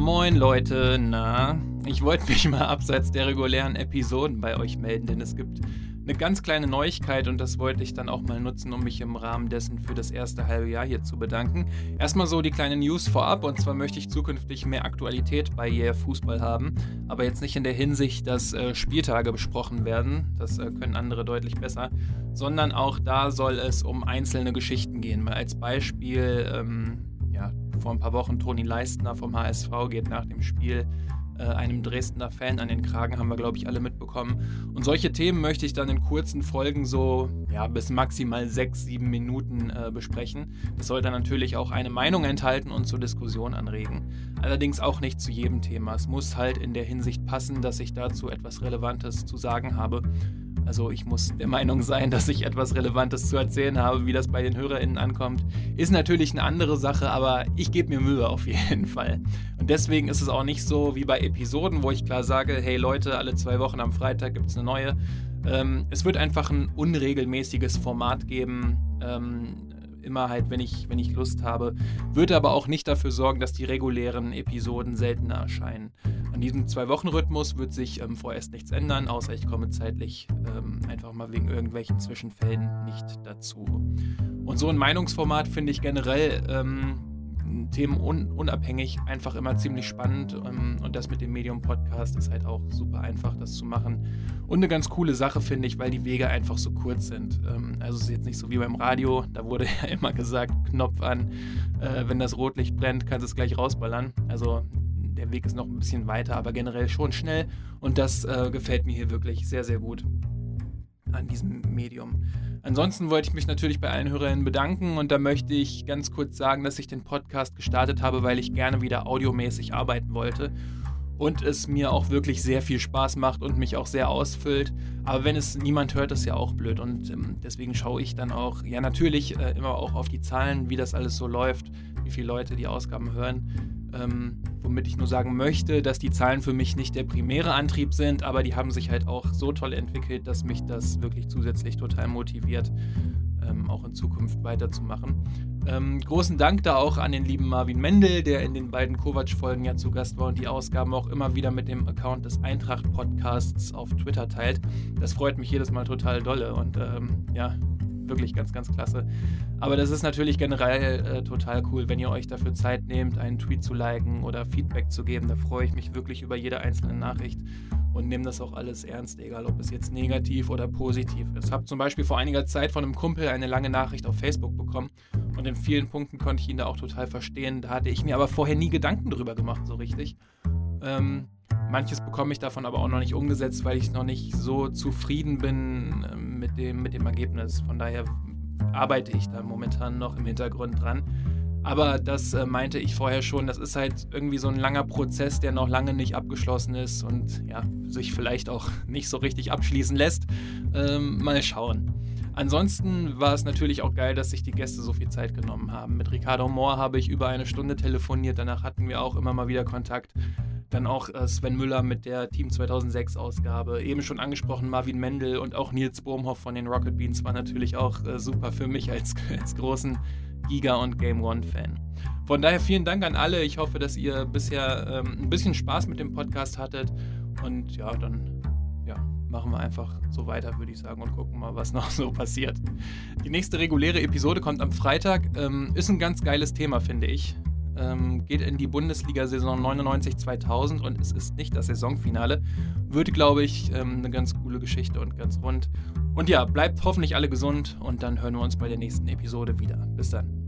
Moin Leute, na, ich wollte mich mal abseits der regulären Episoden bei euch melden, denn es gibt eine ganz kleine Neuigkeit und das wollte ich dann auch mal nutzen, um mich im Rahmen dessen für das erste halbe Jahr hier zu bedanken. Erstmal so die kleine News vorab und zwar möchte ich zukünftig mehr Aktualität bei Yeah Fußball haben, aber jetzt nicht in der Hinsicht, dass äh, Spieltage besprochen werden, das äh, können andere deutlich besser, sondern auch da soll es um einzelne Geschichten gehen. Mal als Beispiel, ähm, vor ein paar Wochen Toni Leistner vom HSV geht nach dem Spiel äh, einem Dresdner Fan an den Kragen, haben wir, glaube ich, alle mitbekommen. Und solche Themen möchte ich dann in kurzen Folgen so ja, bis maximal sechs, sieben Minuten äh, besprechen. Das soll dann natürlich auch eine Meinung enthalten und zur Diskussion anregen. Allerdings auch nicht zu jedem Thema. Es muss halt in der Hinsicht passen, dass ich dazu etwas Relevantes zu sagen habe. Also ich muss der Meinung sein, dass ich etwas Relevantes zu erzählen habe, wie das bei den HörerInnen ankommt. Ist natürlich eine andere Sache, aber ich gebe mir Mühe auf jeden Fall. Und deswegen ist es auch nicht so wie bei Episoden, wo ich klar sage, hey Leute, alle zwei Wochen am Freitag gibt es eine neue. Ähm, es wird einfach ein unregelmäßiges Format geben. Ähm, immer halt, wenn ich, wenn ich Lust habe. Würde aber auch nicht dafür sorgen, dass die regulären Episoden seltener erscheinen. An diesem Zwei-Wochen-Rhythmus wird sich ähm, vorerst nichts ändern, außer ich komme zeitlich ähm, einfach mal wegen irgendwelchen Zwischenfällen nicht dazu. Und so ein Meinungsformat finde ich generell ähm, themenunabhängig einfach immer ziemlich spannend. Ähm, und das mit dem Medium-Podcast ist halt auch super einfach, das zu machen. Und eine ganz coole Sache finde ich, weil die Wege einfach so kurz sind. Ähm, also es ist jetzt nicht so wie beim Radio, da wurde ja immer gesagt, Knopf an, äh, wenn das Rotlicht brennt, kannst du es gleich rausballern. Also der Weg ist noch ein bisschen weiter, aber generell schon schnell. Und das äh, gefällt mir hier wirklich sehr, sehr gut an diesem Medium. Ansonsten wollte ich mich natürlich bei allen Hörerinnen bedanken und da möchte ich ganz kurz sagen, dass ich den Podcast gestartet habe, weil ich gerne wieder audiomäßig arbeiten wollte und es mir auch wirklich sehr viel Spaß macht und mich auch sehr ausfüllt. Aber wenn es niemand hört, ist ja auch blöd und ähm, deswegen schaue ich dann auch, ja natürlich äh, immer auch auf die Zahlen, wie das alles so läuft, wie viele Leute die Ausgaben hören. Ähm, womit ich nur sagen möchte, dass die Zahlen für mich nicht der primäre Antrieb sind, aber die haben sich halt auch so toll entwickelt, dass mich das wirklich zusätzlich total motiviert, ähm, auch in Zukunft weiterzumachen. Ähm, großen Dank da auch an den lieben Marvin Mendel, der in den beiden Kovac-Folgen ja zu Gast war und die Ausgaben auch immer wieder mit dem Account des Eintracht-Podcasts auf Twitter teilt. Das freut mich jedes Mal total dolle und ähm, ja, wirklich ganz, ganz klasse. Aber das ist natürlich generell äh, total cool, wenn ihr euch dafür Zeit nehmt, einen Tweet zu liken oder Feedback zu geben. Da freue ich mich wirklich über jede einzelne Nachricht und nehme das auch alles ernst, egal ob es jetzt negativ oder positiv ist. Ich habe zum Beispiel vor einiger Zeit von einem Kumpel eine lange Nachricht auf Facebook bekommen und in vielen Punkten konnte ich ihn da auch total verstehen. Da hatte ich mir aber vorher nie Gedanken drüber gemacht, so richtig. Ähm, Manches bekomme ich davon aber auch noch nicht umgesetzt, weil ich noch nicht so zufrieden bin ähm, mit dem, mit dem Ergebnis. Von daher arbeite ich da momentan noch im Hintergrund dran. Aber das äh, meinte ich vorher schon, das ist halt irgendwie so ein langer Prozess, der noch lange nicht abgeschlossen ist und ja, sich vielleicht auch nicht so richtig abschließen lässt. Ähm, mal schauen. Ansonsten war es natürlich auch geil, dass sich die Gäste so viel Zeit genommen haben. Mit Ricardo Moore habe ich über eine Stunde telefoniert, danach hatten wir auch immer mal wieder Kontakt. Dann auch äh, Sven Müller mit der Team 2006 Ausgabe. Eben schon angesprochen Marvin Mendel und auch Nils Bohmhoff von den Rocket Beans war natürlich auch äh, super für mich als, als großen Giga- und Game One-Fan. Von daher vielen Dank an alle. Ich hoffe, dass ihr bisher ähm, ein bisschen Spaß mit dem Podcast hattet. Und ja, dann ja, machen wir einfach so weiter, würde ich sagen, und gucken mal, was noch so passiert. Die nächste reguläre Episode kommt am Freitag. Ähm, ist ein ganz geiles Thema, finde ich ähm, geht in die Bundesliga-Saison 99-2000 und es ist nicht das Saisonfinale. Wird, glaube ich, ähm, eine ganz coole Geschichte und ganz rund. Und ja, bleibt hoffentlich alle gesund und dann hören wir uns bei der nächsten Episode wieder. Bis dann.